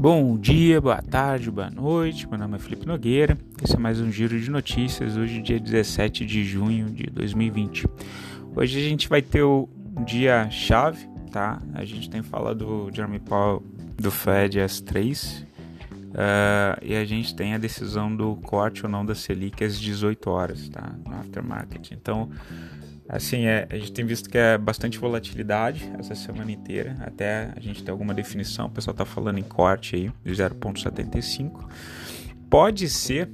Bom dia, boa tarde, boa noite. Meu nome é Felipe Nogueira. Esse é mais um giro de notícias. Hoje, dia 17 de junho de 2020. Hoje a gente vai ter o dia chave, tá? A gente tem falado do Jeremy Powell do Fed às 3 uh, e a gente tem a decisão do corte ou não da Selic às 18 horas, tá? No aftermarket. Então, Assim, é, a gente tem visto que é bastante volatilidade essa semana inteira, até a gente ter alguma definição, o pessoal está falando em corte aí de 0,75. Pode ser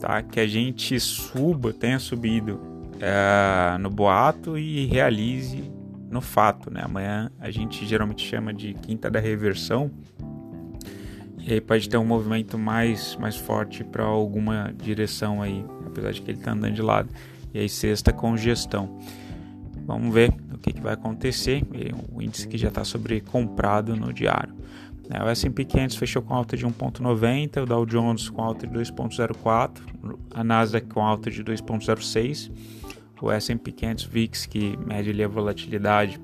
tá, que a gente suba, tenha subido é, no boato e realize no fato. Né? Amanhã a gente geralmente chama de quinta da reversão, e aí pode ter um movimento mais, mais forte para alguma direção aí, apesar de que ele está andando de lado e aí sexta congestão. Vamos ver o que, que vai acontecer. O índice que já está sobrecomprado no diário. É, o S&P 500 fechou com alta de 1.90, o Dow Jones com alta de 2.04, a Nasdaq com alta de 2.06, o S&P 500 VIX que mede ali a volatilidade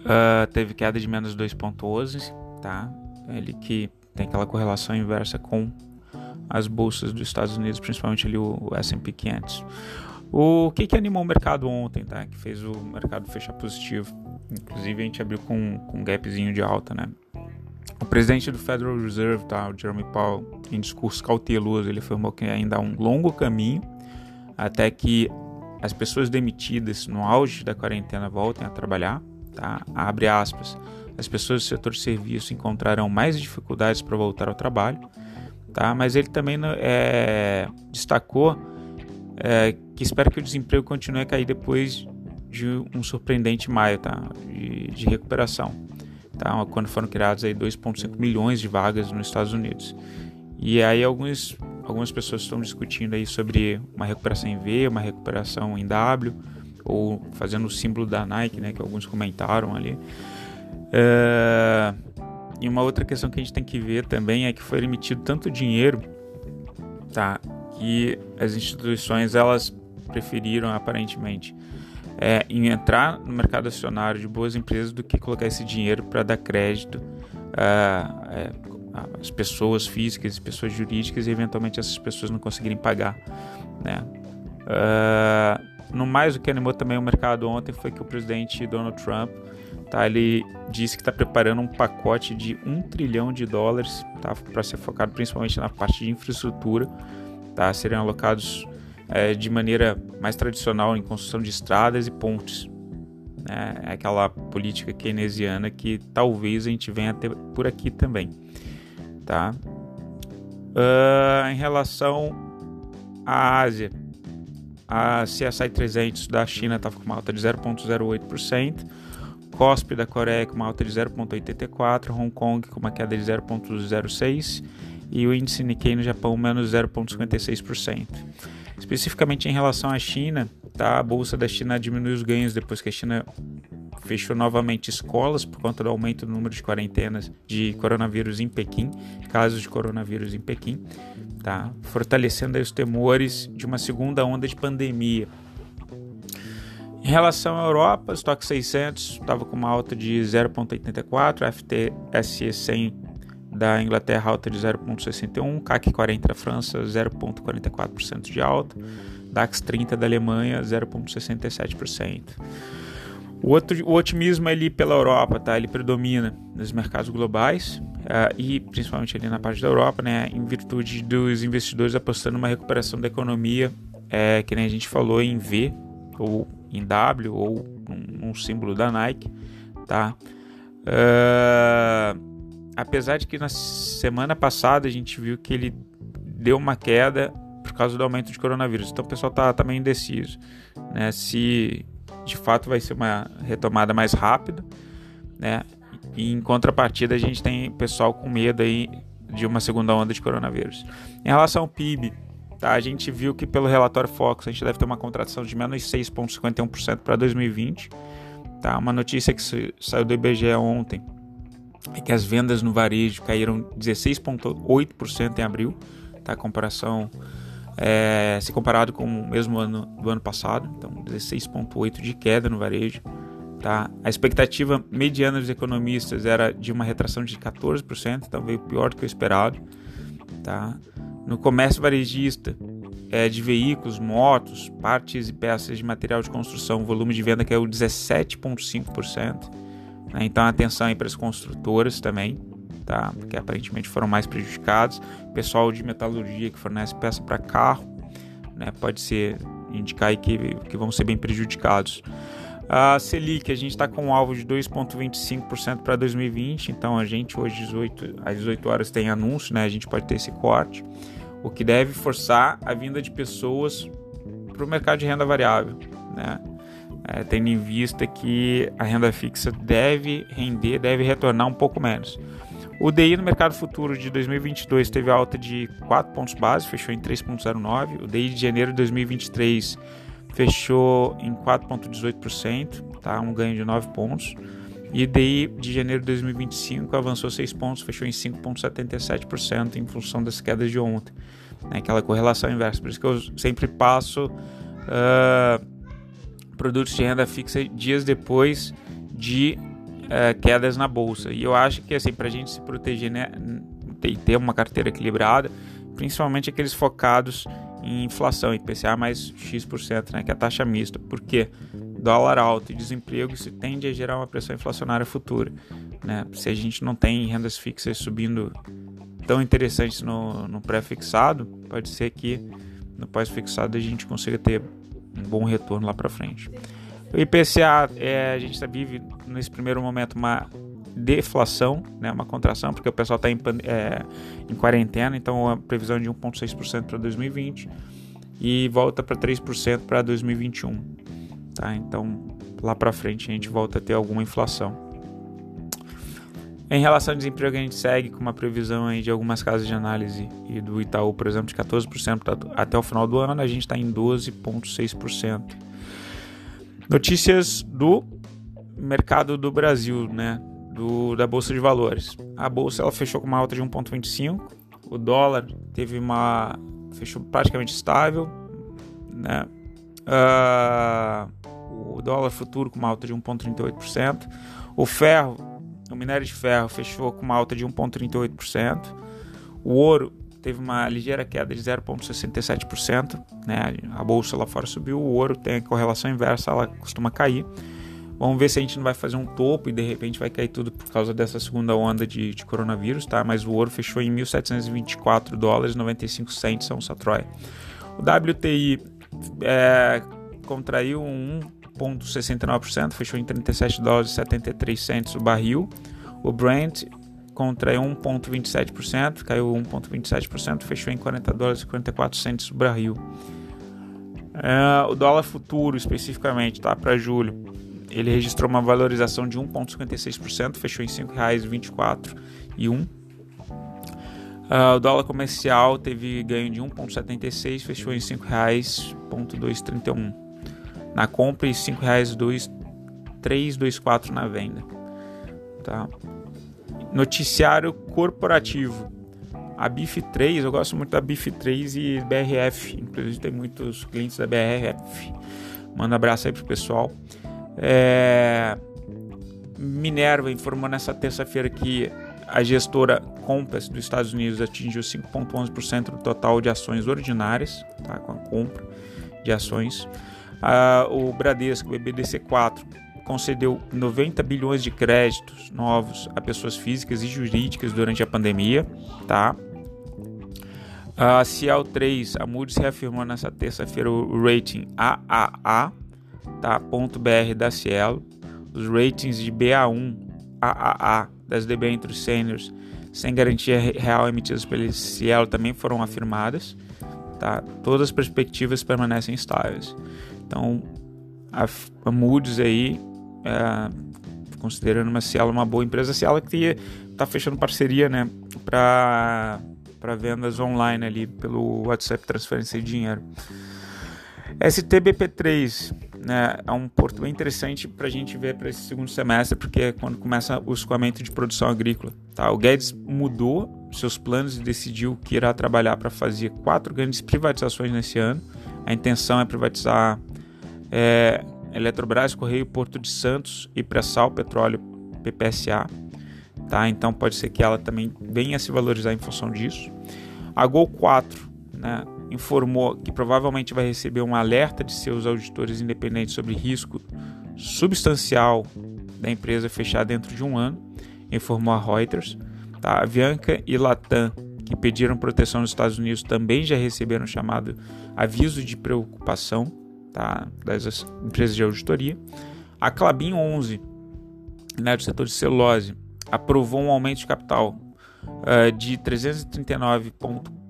uh, teve queda de menos 2.11, tá? Ele que tem aquela correlação inversa com as bolsas dos Estados Unidos, principalmente ali o, S&P 500. O que, que animou o mercado ontem, tá? Que fez o mercado fechar positivo. Inclusive a gente abriu com, com um gapzinho de alta, né? O presidente do Federal Reserve, tá, o Jeremy Powell, em discurso cauteloso, ele afirmou que ainda há um longo caminho até que as pessoas demitidas no auge da quarentena voltem a trabalhar, tá? Abre aspas. As pessoas do setor serviço encontrarão mais dificuldades para voltar ao trabalho tá? Mas ele também é, destacou é, que espera que o desemprego continue a cair depois de um surpreendente maio, tá? De, de recuperação, tá? Quando foram criados aí 2,5 milhões de vagas nos Estados Unidos. E aí alguns, algumas pessoas estão discutindo aí sobre uma recuperação em V, uma recuperação em W, ou fazendo o símbolo da Nike, né? Que alguns comentaram ali. É, e uma outra questão que a gente tem que ver também é que foi emitido tanto dinheiro, tá? Que as instituições elas preferiram aparentemente é, em entrar no mercado acionário de boas empresas do que colocar esse dinheiro para dar crédito é, às pessoas físicas pessoas jurídicas e eventualmente essas pessoas não conseguirem pagar, né? Uh, no mais, o que animou também o mercado ontem foi que o presidente Donald Trump Tá, ele disse que está preparando um pacote de um trilhão de dólares tá, para ser focado principalmente na parte de infraestrutura. Tá, seriam alocados é, de maneira mais tradicional em construção de estradas e pontes. Né, é aquela política keynesiana que talvez a gente venha ter por aqui também. Tá? Uh, em relação à Ásia, a CSI 300 da China estava com uma alta de 0,08%. COSP da Coreia com uma alta de 0,84, Hong Kong com uma queda de 0,06 e o índice Nikkei no Japão menos 0,56%. Especificamente em relação à China, tá? a bolsa da China diminuiu os ganhos depois que a China fechou novamente escolas por conta do aumento do número de quarentenas de coronavírus em Pequim, casos de coronavírus em Pequim, tá? fortalecendo os temores de uma segunda onda de pandemia em relação à Europa, o estoque 600 estava com uma alta de 0,84, FTSE 100 da Inglaterra alta de 0,61, CAC 40 da França 0,44% de alta, DAX 30 da Alemanha 0,67%. O, outro, o otimismo ali pela Europa, tá? Ele predomina nos mercados globais uh, e principalmente ali na parte da Europa, né? Em virtude dos investidores apostando numa recuperação da economia, é, que nem a gente falou em V ou em W ou um, um símbolo da Nike, tá? Uh, apesar de que na semana passada a gente viu que ele deu uma queda por causa do aumento de coronavírus, então o pessoal tá, tá indeciso, né? Se de fato vai ser uma retomada mais rápida, né? E em contrapartida a gente tem pessoal com medo aí de uma segunda onda de coronavírus. Em relação ao PIB, Tá? A gente viu que pelo relatório Focus a gente deve ter uma contratação de menos 6,51% para 2020. Tá? Uma notícia que saiu do IBGE ontem é que as vendas no varejo caíram 16,8% em abril, tá? comparação é, se comparado com o mesmo ano do ano passado, então 16,8% de queda no varejo. Tá? A expectativa mediana dos economistas era de uma retração de 14%, então veio pior do que o esperado. Tá? No comércio varejista é, de veículos, motos, partes e peças de material de construção, o volume de venda caiu 17,5%. Né? Então, atenção aí para as construtoras também, tá? porque aparentemente foram mais prejudicados. Pessoal de metalurgia que fornece peça para carro, né? pode ser indicar que, que vão ser bem prejudicados. A Selic, a gente está com um alvo de 2,25% para 2020, então a gente hoje 18, às 18 horas tem anúncio, né? A gente pode ter esse corte, o que deve forçar a vinda de pessoas para o mercado de renda variável, né? É, tendo em vista que a renda fixa deve render, deve retornar um pouco menos. O DI no mercado futuro de 2022 teve alta de 4 pontos base, fechou em 3,09. O DI de janeiro de 2023 fechou em 4,18%, tá? um ganho de 9 pontos. E daí de janeiro de 2025 avançou 6 pontos, fechou em 5,77% em função das quedas de ontem. Né? Aquela correlação inversa. Por isso que eu sempre passo uh, produtos de renda fixa dias depois de uh, quedas na bolsa. E eu acho que assim, para a gente se proteger né, e ter uma carteira equilibrada, principalmente aqueles focados em inflação, IPCA mais X%, né, que é a taxa mista. porque Dólar alto e desemprego isso tende a gerar uma pressão inflacionária futura. Né? Se a gente não tem rendas fixas subindo tão interessantes no, no pré-fixado, pode ser que no pós-fixado a gente consiga ter um bom retorno lá para frente. O IPCA, é, a gente tá vive nesse primeiro momento uma deflação, né, uma contração, porque o pessoal está em, é, em quarentena, então a previsão é de 1,6% para 2020 e volta para 3% para 2021. Tá? Então lá para frente a gente volta a ter alguma inflação. Em relação ao desemprego, a gente segue com uma previsão aí de algumas casas de análise e do Itaú, por exemplo, de 14% até o final do ano, a gente está em 12,6%. Notícias do mercado do Brasil, né? Do, da bolsa de valores. A bolsa ela fechou com uma alta de 1,25. O dólar teve uma fechou praticamente estável, né? Uh, o dólar futuro com uma alta de 1,38%. O ferro, o minério de ferro fechou com uma alta de 1,38%. O ouro teve uma ligeira queda de 0,67%. Né? A bolsa lá fora subiu, o ouro tem a correlação inversa, ela costuma cair. Vamos ver se a gente não vai fazer um topo e de repente vai cair tudo por causa dessa segunda onda de, de coronavírus, tá? Mas o ouro fechou em 1.724 dólares 95 cents a onça Troy. O WTI é, contraiu 1,69%, fechou em 37 dólares 73 cents o barril. O Brent contraiu 1,27%, caiu 1,27%, fechou em 40 dólares e 54 cents o barril. É, o dólar futuro, especificamente, tá? Para julho, ele registrou uma valorização de 1,56%, fechou em R$ 5,24 e Uh, o dólar comercial teve ganho de 1,76, fechou em R$ 5,231 na compra e R$ 5,324 na venda. Tá? Noticiário corporativo. A BIF3, eu gosto muito da BIF3 e BRF, inclusive tem muitos clientes da BRF. Manda um abraço aí pro pessoal. É... Minerva informou nessa terça-feira que a gestora Compass dos Estados Unidos atingiu 5,11% do total de ações ordinárias, tá, com a compra de ações. Ah, o Bradesco, o BBDC4, concedeu 90 bilhões de créditos novos a pessoas físicas e jurídicas durante a pandemia. Tá? A Ciel 3, a Moody's reafirmou nessa terça-feira o rating AAA tá? .br da Cielo, os ratings de BA1, AAA das debêntures seniors sem garantia real emitidas pela Cielo também foram afirmadas, tá? Todas as perspectivas permanecem estáveis. Então, a, a Moody's aí, é, considerando uma Cielo uma boa empresa, a Cielo que está fechando parceria, né, para vendas online ali pelo WhatsApp transferência de dinheiro. STBP3 né, é um porto bem interessante para a gente ver para esse segundo semestre, porque é quando começa o escoamento de produção agrícola. Tá? O Guedes mudou seus planos e decidiu que irá trabalhar para fazer quatro grandes privatizações nesse ano. A intenção é privatizar é, Eletrobras, Correio, Porto de Santos e Pré-Sal, Petróleo, PPSA. Tá? Então pode ser que ela também venha a se valorizar em função disso. A Gol 4 né, informou que provavelmente vai receber um alerta de seus auditores independentes sobre risco substancial da empresa fechar dentro de um ano, informou a Reuters. Tá? A Avianca e Latam, que pediram proteção nos Estados Unidos, também já receberam chamado aviso de preocupação tá? das empresas de auditoria. A Clabin 11, né, do setor de celulose, aprovou um aumento de capital uh, de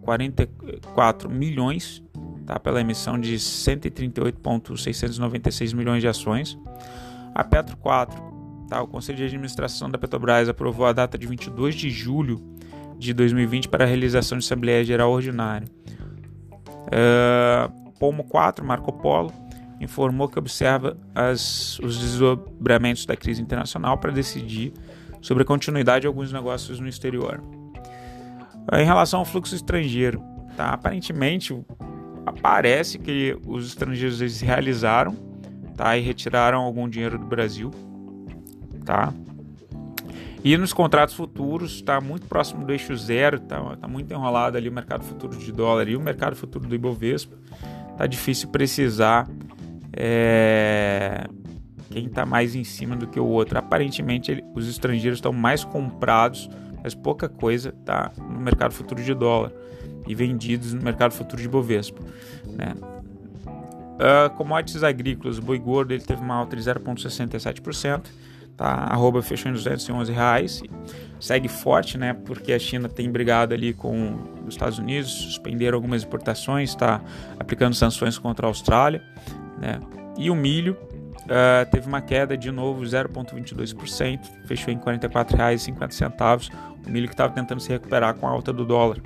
339,44 milhões tá, pela emissão de 138,696 milhões de ações. A Petro 4, tá, o Conselho de Administração da Petrobras aprovou a data de 22 de julho de 2020 para a realização de Assembleia Geral Ordinária. Uh, Pomo 4, Marco Polo, informou que observa as, os desdobramentos da crise internacional para decidir sobre a continuidade de alguns negócios no exterior. Em relação ao fluxo estrangeiro, tá? aparentemente parece que os estrangeiros eles realizaram tá? e retiraram algum dinheiro do Brasil. Tá? E nos contratos futuros está muito próximo do eixo zero, está tá muito enrolado ali o mercado futuro de dólar e o mercado futuro do Ibovespa. Tá difícil precisar é, quem está mais em cima do que o outro. Aparentemente, ele, os estrangeiros estão mais comprados, mas pouca coisa tá no mercado futuro de dólar e vendidos no mercado futuro de Bovespa. Né? Uh, commodities agrícolas, o boi gordo ele teve uma alta de 0,67%. Tá, arroba fechou em 211 reais, segue forte, né? Porque a China tem brigado ali com os Estados Unidos, suspenderam algumas importações, está aplicando sanções contra a Austrália, né? E o milho uh, teve uma queda de novo 0,22%, fechou em R$ 44,50. O milho que estava tentando se recuperar com a alta do dólar.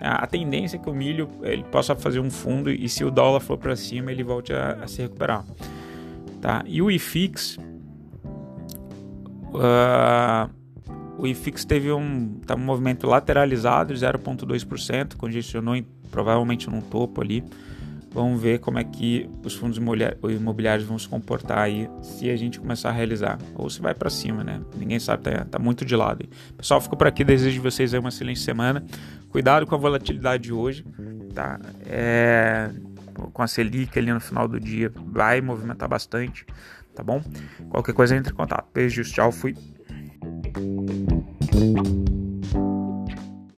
A tendência é que o milho ele possa fazer um fundo e se o dólar for para cima ele volte a, a, se recuperar. Tá? E o IFIX, uh, o IFIX teve um, tá um movimento lateralizado de 0,2%, congestionou em, provavelmente num topo ali. Vamos ver como é que os fundos imobiliários vão se comportar aí se a gente começar a realizar. Ou se vai para cima, né? Ninguém sabe, tá, tá, muito de lado. Pessoal, fico por aqui. Desejo de vocês aí uma excelente semana. Cuidado com a volatilidade de hoje, tá? É, com a Selic ali no final do dia vai movimentar bastante, tá bom? Qualquer coisa entre em contato. Beijo, tchau, fui.